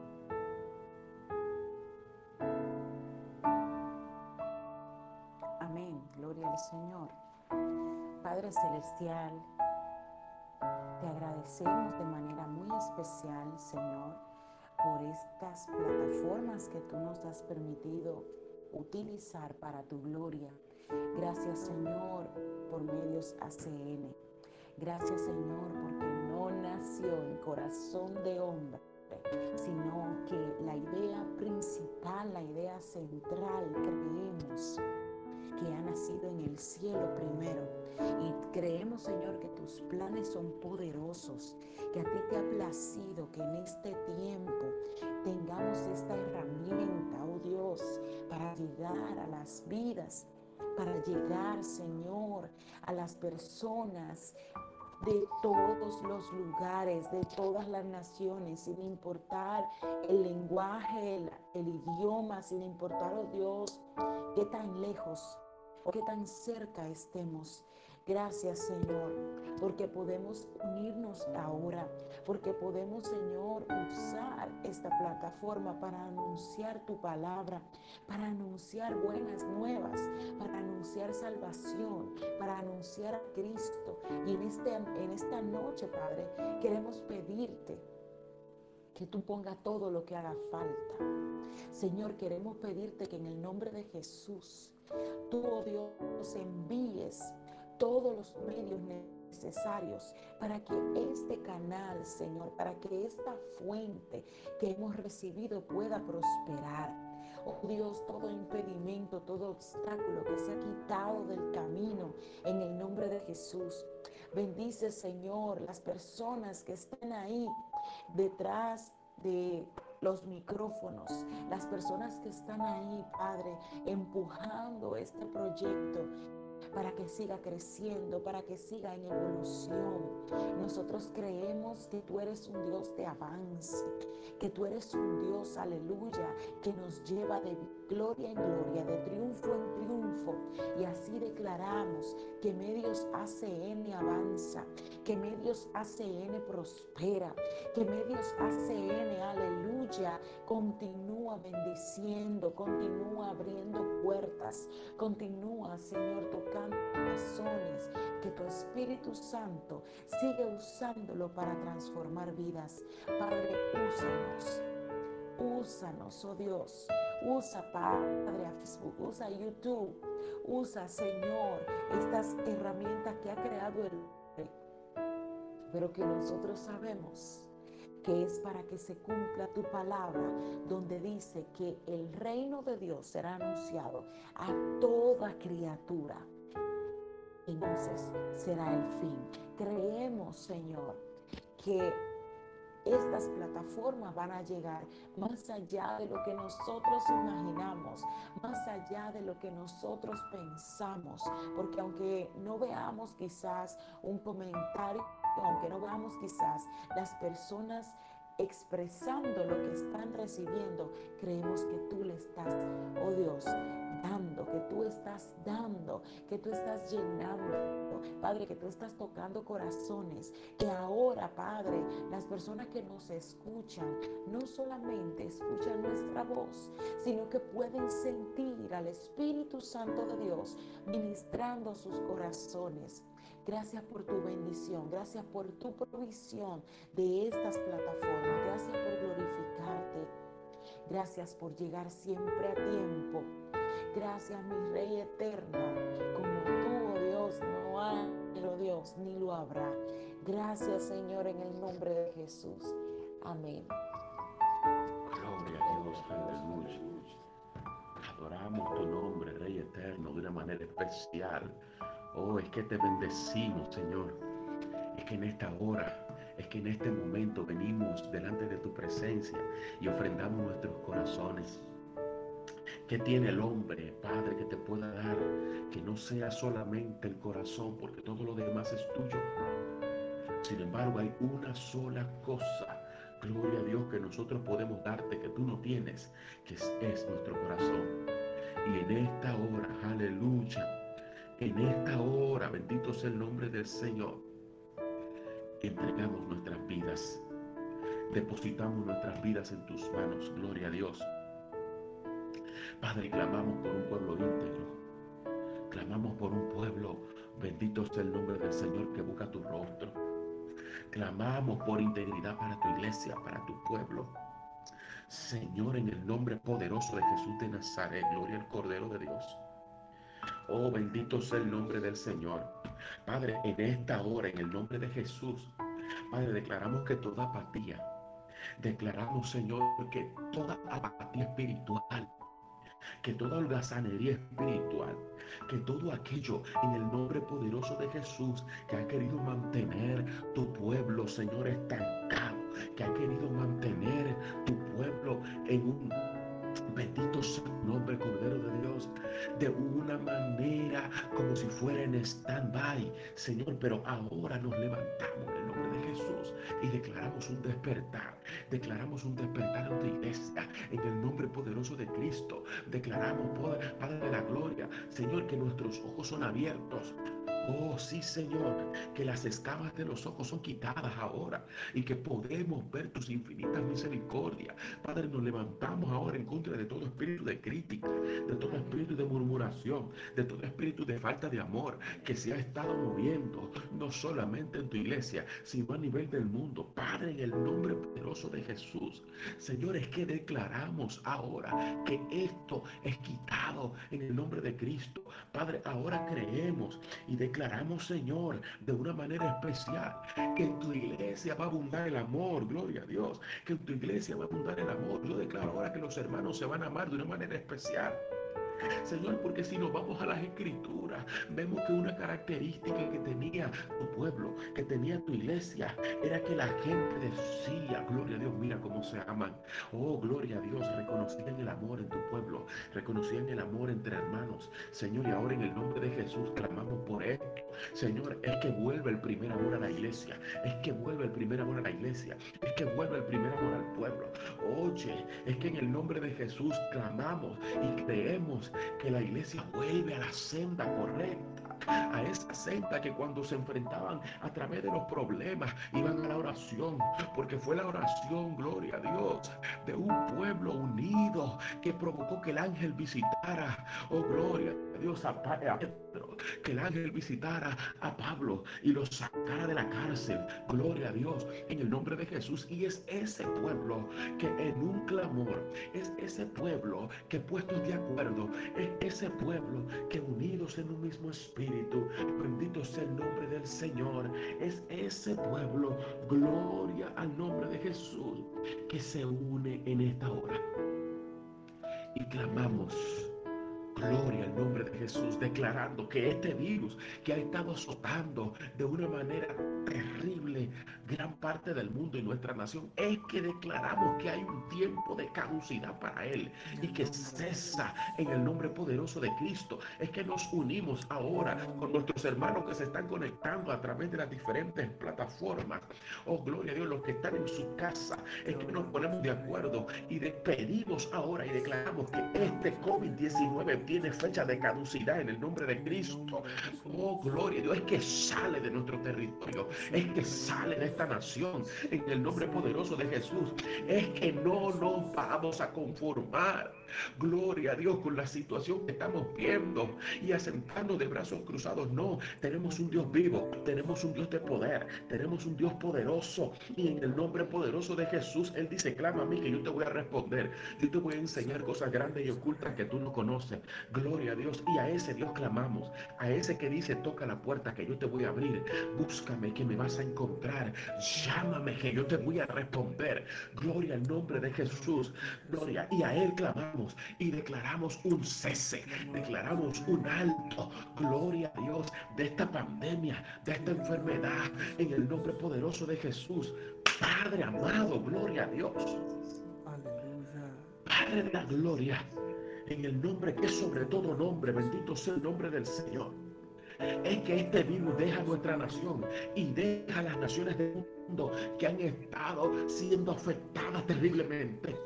Amén, gloria al Señor. Padre Celestial, te agradecemos de manera muy especial, Señor, por estas plataformas que tú nos has permitido utilizar para tu gloria. Gracias, Señor, por medios ACN. Gracias, Señor, porque no nació en corazón de hombre, sino que la idea principal, la idea central, creemos que ha nacido en el cielo primero. Y creemos, Señor, que tus planes son poderosos, que a ti te ha placido que en este tiempo tengamos esta herramienta, oh Dios, para llegar a las vidas, para llegar, Señor, a las personas de todos los lugares, de todas las naciones, sin importar el lenguaje, el, idioma, sin importar, oh Dios, qué tan lejos o qué tan cerca estemos. Gracias Señor, porque podemos unirnos ahora, porque podemos Señor usar esta plataforma para anunciar tu palabra, para anunciar buenas nuevas, para anunciar salvación, para anunciar a Cristo. Y en, este, en esta noche, Padre, queremos pedirte que tú pongas todo lo que haga falta. Señor, queremos pedirte que en el nombre de Jesús, tú, oh Dios, envíes todos los medios necesarios para que este canal, Señor, para que esta fuente que hemos recibido pueda prosperar. Oh Dios, todo impedimento, todo obstáculo que se ha quitado del camino en el nombre de Jesús. Bendice, Señor, las personas que están ahí detrás de los micrófonos, las personas que están ahí, Padre, empujando este proyecto para que siga creciendo, para que siga en evolución. Nosotros creemos que tú eres un Dios de avance, que tú eres un Dios, aleluya, que nos lleva de gloria en gloria, de triunfo en triunfo. Y así declaramos que Medios ACN avanza, que Medios ACN prospera, que Medios ACN, aleluya, continúa bendiciendo, continúa abriendo puertas, continúa, Señor, tocando corazones, que tu Espíritu Santo sigue usándolo para transformar vidas. Padre, úsanos. Úsanos, oh Dios. Usa, Padre, a Facebook, usa YouTube, usa, Señor, estas herramientas que ha creado el pero que nosotros sabemos que es para que se cumpla tu palabra, donde dice que el reino de Dios será anunciado a toda criatura. Entonces será el fin. Creemos, Señor, que estas plataformas van a llegar más allá de lo que nosotros imaginamos, más allá de lo que nosotros pensamos, porque aunque no veamos quizás un comentario, aunque no veamos quizás las personas expresando lo que están recibiendo, creemos que tú le estás, oh Dios, dando, que tú estás dando, que tú estás llenando, Padre, que tú estás tocando corazones, que ahora, Padre, las personas que nos escuchan, no solamente escuchan nuestra voz, sino que pueden sentir al Espíritu Santo de Dios ministrando sus corazones. Gracias por tu bendición, gracias por tu provisión de estas plataformas, gracias por glorificarte, gracias por llegar siempre a tiempo. Gracias, mi Rey eterno, como tú, oh Dios, no hay, oh Dios, ni lo habrá. Gracias, Señor, en el nombre de Jesús. Amén. Gloria a Dios, aleluya. Adoramos tu nombre, Rey eterno, de una manera especial. Oh, es que te bendecimos, Señor. Es que en esta hora, es que en este momento venimos delante de tu presencia y ofrendamos nuestros corazones. ¿Qué tiene el hombre, Padre, que te pueda dar? Que no sea solamente el corazón, porque todo lo demás es tuyo. Sin embargo, hay una sola cosa, gloria a Dios, que nosotros podemos darte, que tú no tienes, que es, es nuestro corazón. Y en esta hora, aleluya, en esta hora, bendito sea el nombre del Señor, entregamos nuestras vidas, depositamos nuestras vidas en tus manos, gloria a Dios. Padre, clamamos por un pueblo íntegro, clamamos por un pueblo, bendito sea el nombre del Señor que busca tu rostro. Clamamos por integridad para tu iglesia, para tu pueblo. Señor, en el nombre poderoso de Jesús de Nazaret, gloria al Cordero de Dios. Oh, bendito sea el nombre del Señor. Padre, en esta hora, en el nombre de Jesús, Padre, declaramos que toda apatía, declaramos, Señor, que toda apatía espiritual, que toda holgazanería espiritual, que todo aquello en el nombre poderoso de Jesús que ha querido mantener tu pueblo, Señor, estancado, que ha querido mantener tu pueblo en un Bendito sea el nombre, Cordero de Dios, de una manera como si fuera en stand-by, Señor. Pero ahora nos levantamos en el nombre de Jesús y declaramos un despertar. Declaramos un despertar en tu iglesia, en el nombre poderoso de Cristo. Declaramos, Padre de la Gloria, Señor, que nuestros ojos son abiertos Oh, sí, Señor, que las escamas de los ojos son quitadas ahora y que podemos ver tus infinitas misericordias. Padre, nos levantamos ahora en contra de todo espíritu de crítica, de todo espíritu de murmuración, de todo espíritu de falta de amor que se ha estado moviendo, no solamente en tu iglesia, sino a nivel del mundo. Padre, en el nombre poderoso de Jesús, Señor, es que declaramos ahora que esto es quitado en el nombre de Cristo. Padre, ahora creemos y declaramos declaramos, Señor, de una manera especial, que en tu iglesia va a abundar el amor, gloria a Dios, que en tu iglesia va a abundar el amor. Yo declaro ahora que los hermanos se van a amar de una manera especial. Señor, porque si nos vamos a las escrituras, vemos que una característica que tenía tu pueblo, que tenía tu iglesia, era que la gente decía, gloria a Dios, mira cómo se aman. Oh, gloria a Dios, reconocían el amor en tu pueblo, reconocían el amor entre hermanos. Señor, y ahora en el nombre de Jesús clamamos por esto. Señor, es que vuelve el primer amor a la iglesia, es que vuelve el primer amor a la iglesia, es que vuelve el primer amor al pueblo. Oye, es que en el nombre de Jesús clamamos y creemos que la iglesia vuelve a la senda correcta a esa senda que cuando se enfrentaban a través de los problemas iban a la oración, porque fue la oración, gloria a Dios, de un pueblo unido que provocó que el ángel visitara, oh gloria a Dios, a Que el ángel visitara a Pablo y lo sacara de la cárcel, gloria a Dios, en el nombre de Jesús. Y es ese pueblo que en un clamor, es ese pueblo que puestos de acuerdo, es ese pueblo que unidos en un mismo espíritu, Bendito sea el nombre del Señor. Es ese pueblo, gloria al nombre de Jesús, que se une en esta hora. Y clamamos Gloria al nombre de Jesús, declarando que este virus que ha estado azotando de una manera terrible gran parte del mundo y nuestra nación, es que declaramos que hay un tiempo de caducidad para Él y que cesa en el nombre poderoso de Cristo. Es que nos unimos ahora con nuestros hermanos que se están conectando a través de las diferentes plataformas. Oh, gloria a Dios, los que están en su casa, es que nos ponemos de acuerdo y despedimos ahora y declaramos que este COVID-19 tiene fecha de caducidad en el nombre de Cristo. Oh, gloria a Dios. Es que sale de nuestro territorio. Es que sale de esta nación en el nombre poderoso de Jesús. Es que no nos vamos a conformar. Gloria a Dios con la situación que estamos viendo y asentando de brazos cruzados. No, tenemos un Dios vivo, tenemos un Dios de poder, tenemos un Dios poderoso y en el nombre poderoso de Jesús, Él dice, clama a mí que yo te voy a responder. Yo te voy a enseñar cosas grandes y ocultas que tú no conoces. Gloria a Dios. Y a ese Dios clamamos. A ese que dice, toca la puerta que yo te voy a abrir. Búscame que me vas a encontrar. Llámame que yo te voy a responder. Gloria al nombre de Jesús. Gloria. Y a Él clamamos y declaramos un cese. Declaramos un alto. Gloria a Dios de esta pandemia, de esta enfermedad. En el nombre poderoso de Jesús. Padre amado, gloria a Dios. Padre de la gloria en el nombre que es sobre todo nombre, bendito sea el nombre del Señor. Es que este virus deja nuestra nación y deja las naciones del mundo que han estado siendo afectadas terriblemente.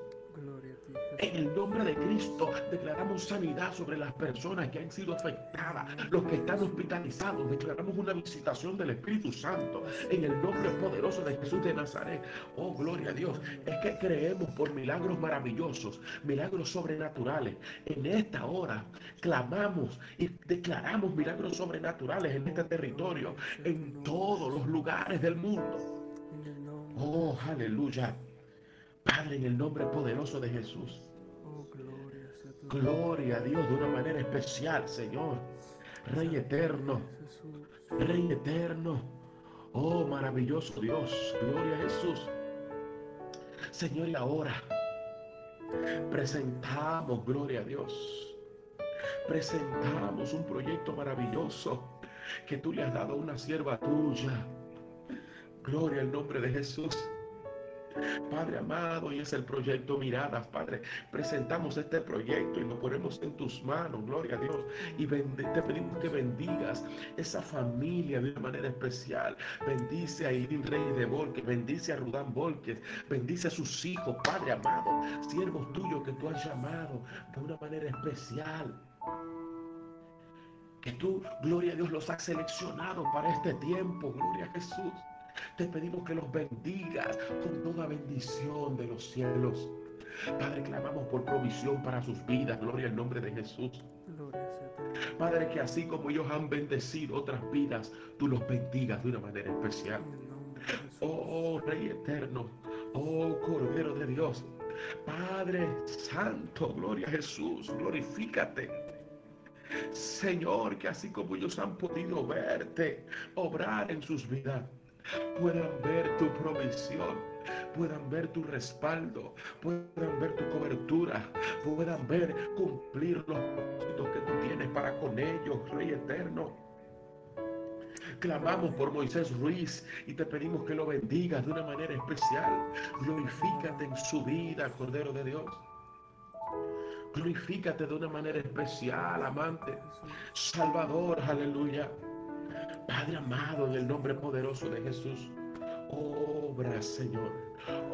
En el nombre de Cristo declaramos sanidad sobre las personas que han sido afectadas, los que están hospitalizados. Declaramos una visitación del Espíritu Santo en el nombre poderoso de Jesús de Nazaret. Oh, gloria a Dios. Es que creemos por milagros maravillosos, milagros sobrenaturales. En esta hora clamamos y declaramos milagros sobrenaturales en este territorio, en todos los lugares del mundo. Oh, aleluya. Padre, en el nombre poderoso de Jesús. Oh, gloria a Dios de una manera especial, Señor. Rey eterno. Rey eterno. Oh, maravilloso Dios. Gloria a Jesús. Señor, y ahora presentamos, gloria a Dios. Presentamos un proyecto maravilloso que tú le has dado a una sierva tuya. Gloria al nombre de Jesús. Padre amado, y es el proyecto Miradas, Padre. Presentamos este proyecto y lo ponemos en tus manos, gloria a Dios. Y te pedimos que bendigas esa familia de una manera especial. Bendice a Irene Rey de Volques, bendice a Rudán Volques, bendice a sus hijos, Padre amado, siervos tuyos que tú has llamado de una manera especial que tú, gloria a Dios, los has seleccionado para este tiempo, gloria a Jesús. Te pedimos que los bendigas con toda bendición de los cielos. Padre, clamamos por provisión para sus vidas. Gloria al nombre de Jesús. Padre, que así como ellos han bendecido otras vidas, tú los bendigas de una manera especial. Oh, Rey eterno. Oh, Cordero de Dios. Padre Santo, gloria a Jesús, glorifícate. Señor, que así como ellos han podido verte obrar en sus vidas, puedan ver tu provisión, puedan ver tu respaldo, puedan ver tu cobertura, puedan ver cumplir los propósitos que tú tienes para con ellos, Rey eterno. Clamamos por Moisés Ruiz y te pedimos que lo bendigas de una manera especial. Glorifícate en su vida, Cordero de Dios. Glorifícate de una manera especial, amante. Salvador, aleluya. Padre amado, en el nombre poderoso de Jesús. Obra, Señor.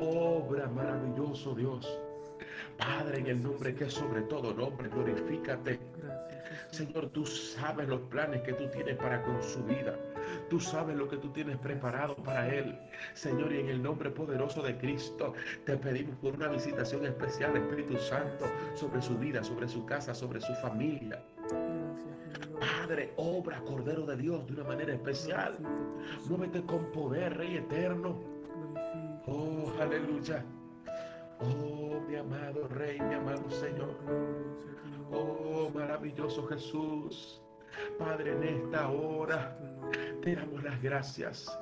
Obra maravilloso, Dios. Padre, en el nombre que es sobre todo nombre, glorifícate. Señor, tú sabes los planes que tú tienes para con su vida. Tú sabes lo que tú tienes preparado para Él. Señor, y en el nombre poderoso de Cristo, te pedimos por una visitación especial, Espíritu Santo, sobre su vida, sobre su casa, sobre su familia. Padre, obra, Cordero de Dios, de una manera especial. Muévete con poder, Rey eterno. Oh, aleluya. Oh, mi amado Rey, mi amado Señor. Oh, maravilloso Jesús. Padre, en esta hora te damos las gracias.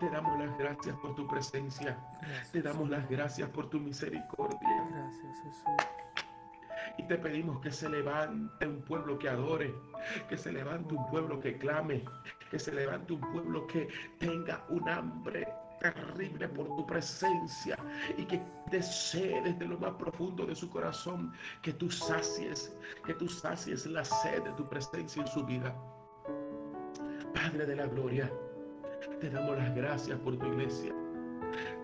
Te damos las gracias por tu presencia. Te damos las gracias por tu misericordia. Gracias, Jesús. Y te pedimos que se levante un pueblo que adore, que se levante un pueblo que clame, que se levante un pueblo que tenga un hambre terrible por tu presencia y que desee desde lo más profundo de su corazón que tú sacies, que tú sacies la sed de tu presencia en su vida. Padre de la gloria, te damos las gracias por tu iglesia.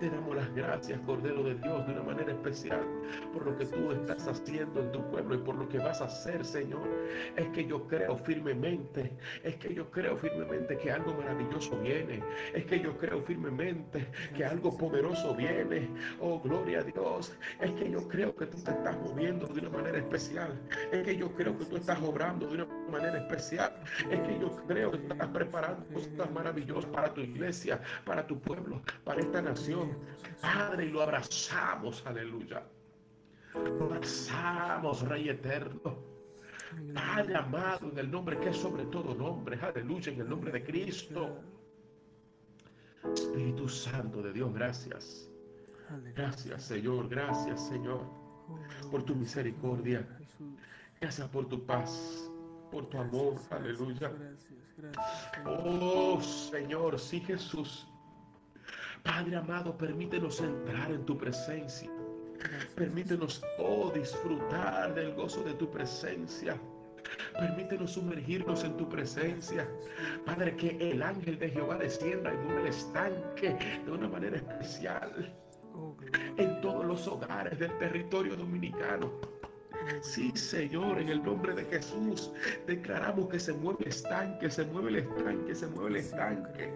Te damos las gracias, Cordero de Dios, de una manera especial por lo que tú estás haciendo en tu pueblo y por lo que vas a hacer, Señor. Es que yo creo firmemente, es que yo creo firmemente que algo maravilloso viene. Es que yo creo firmemente que algo poderoso viene. Oh, gloria a Dios. Es que yo creo que tú te estás moviendo de una manera especial. Es que yo creo que tú estás obrando de una manera especial. Es que yo creo que estás preparando cosas maravillosas para tu iglesia, para tu pueblo, para esta nación. Padre, y lo abrazamos, aleluya. Lo abrazamos, Rey eterno. Padre amado, en el nombre que es sobre todo nombre, aleluya, en el nombre de Cristo. Espíritu Santo de Dios, gracias. Gracias, Señor, gracias, Señor, por tu misericordia. Gracias por tu paz, por tu amor, aleluya. Oh, Señor, sí, Jesús. Padre amado, permítenos entrar en tu presencia. Permítenos, oh, disfrutar del gozo de tu presencia. Permítenos sumergirnos en tu presencia. Padre, que el ángel de Jehová descienda en un estanque de una manera especial en todos los hogares del territorio dominicano. Sí, Señor, en el nombre de Jesús, declaramos que se mueve el estanque, se mueve el estanque, se mueve el estanque.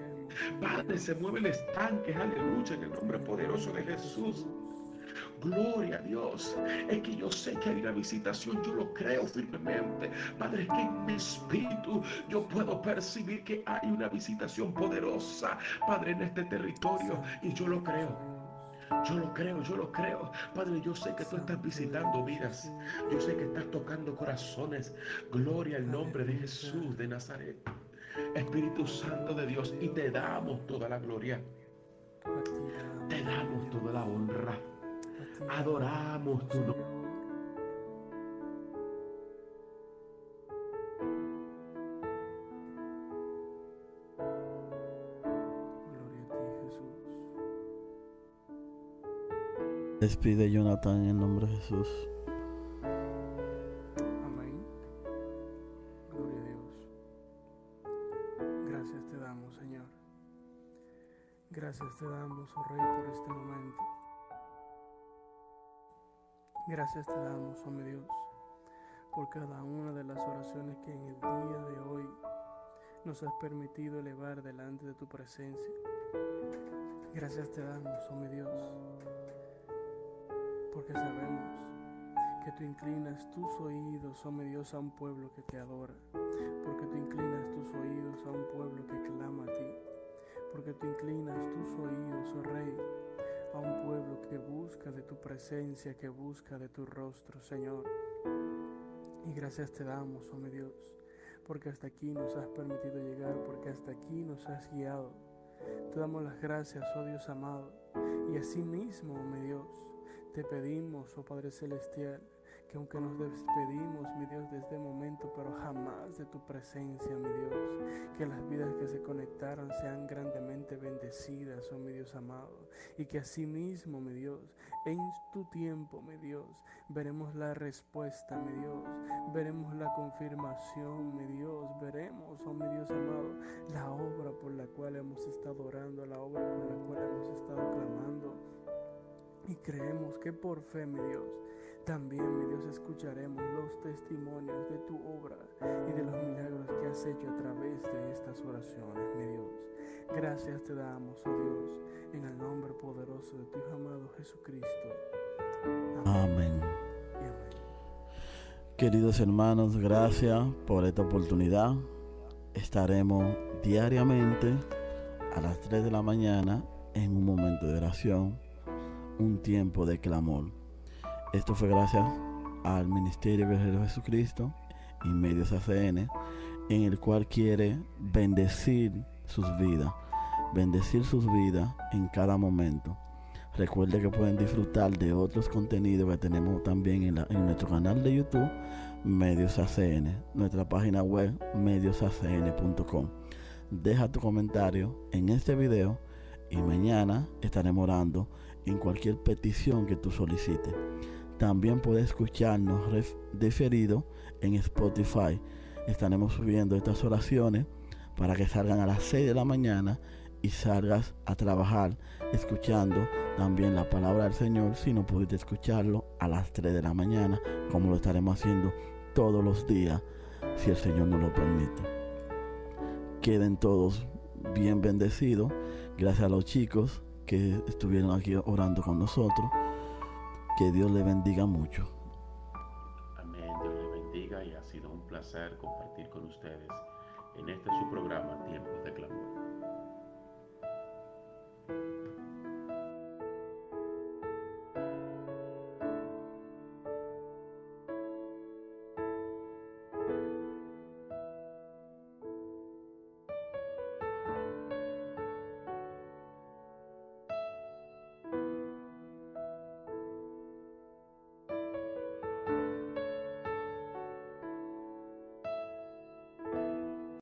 Padre, se mueve el estanque, aleluya, en el nombre poderoso de Jesús. Gloria a Dios. Es que yo sé que hay una visitación, yo lo creo firmemente. Padre, es que en mi espíritu yo puedo percibir que hay una visitación poderosa, Padre, en este territorio. Y yo lo creo. Yo lo creo, yo lo creo. Padre, yo sé que tú estás visitando vidas. Yo sé que estás tocando corazones. Gloria al nombre de Jesús de Nazaret. Espíritu Santo de Dios. Y te damos toda la gloria. Te damos toda la honra. Adoramos tu nombre. Despide Jonathan en el nombre de Jesús. Amén. Gloria a Dios. Gracias te damos, Señor. Gracias te damos, oh Rey, por este momento. Gracias te damos, oh mi Dios, por cada una de las oraciones que en el día de hoy nos has permitido elevar delante de tu presencia. Gracias te damos, oh mi Dios, porque sabemos que tú inclinas tus oídos, oh mi Dios, a un pueblo que te adora, porque tú inclinas tus oídos a un pueblo que clama a ti, porque tú inclinas tus oídos, oh Rey, a un pueblo que busca de tu presencia, que busca de tu rostro, Señor. Y gracias te damos, oh mi Dios, porque hasta aquí nos has permitido llegar, porque hasta aquí nos has guiado. Te damos las gracias, oh Dios amado, y asimismo, mi Dios, te pedimos, oh Padre Celestial, que aunque nos despedimos, mi Dios, de este momento, pero jamás de tu presencia, mi Dios, que las vidas que se conectaron sean grandemente bendecidas, oh mi Dios amado, y que asimismo, mi Dios, en tu tiempo, mi Dios, veremos la respuesta, mi Dios, veremos la confirmación, mi Dios, veremos, oh mi Dios amado, la obra por la cual hemos estado orando, la obra por la cual hemos estado clamando. Y creemos que por fe, mi Dios, también, mi Dios, escucharemos los testimonios de tu obra y de los milagros que has hecho a través de estas oraciones, mi Dios. Gracias te damos, oh Dios, en el nombre poderoso de tu Hijo amado Jesucristo. Amén. Queridos hermanos, gracias por esta oportunidad. Estaremos diariamente a las 3 de la mañana en un momento de oración, un tiempo de clamor. Esto fue gracias al Ministerio Guerrero Jesucristo y Medios ACN, en el cual quiere bendecir sus vidas, bendecir sus vidas en cada momento. Recuerde que pueden disfrutar de otros contenidos que tenemos también en, nuestro canal de YouTube, Medios ACN, nuestra página web, mediosacn.com. Deja tu comentario en este video y mañana estaremos orando en cualquier petición que tú solicites. También puedes escucharnos diferido en Spotify. Estaremos subiendo estas oraciones para que salgan a las 6 de la mañana y salgas a trabajar escuchando también la palabra del Señor si no pudiste escucharlo a las 3 de la mañana como lo estaremos haciendo todos los días si el Señor nos lo permite. Queden todos bien bendecidos. Gracias a los chicos que estuvieron aquí orando con nosotros. Que Dios le bendiga mucho. Amén, Dios le bendiga y ha sido un placer compartir con ustedes en este su programa Clamor.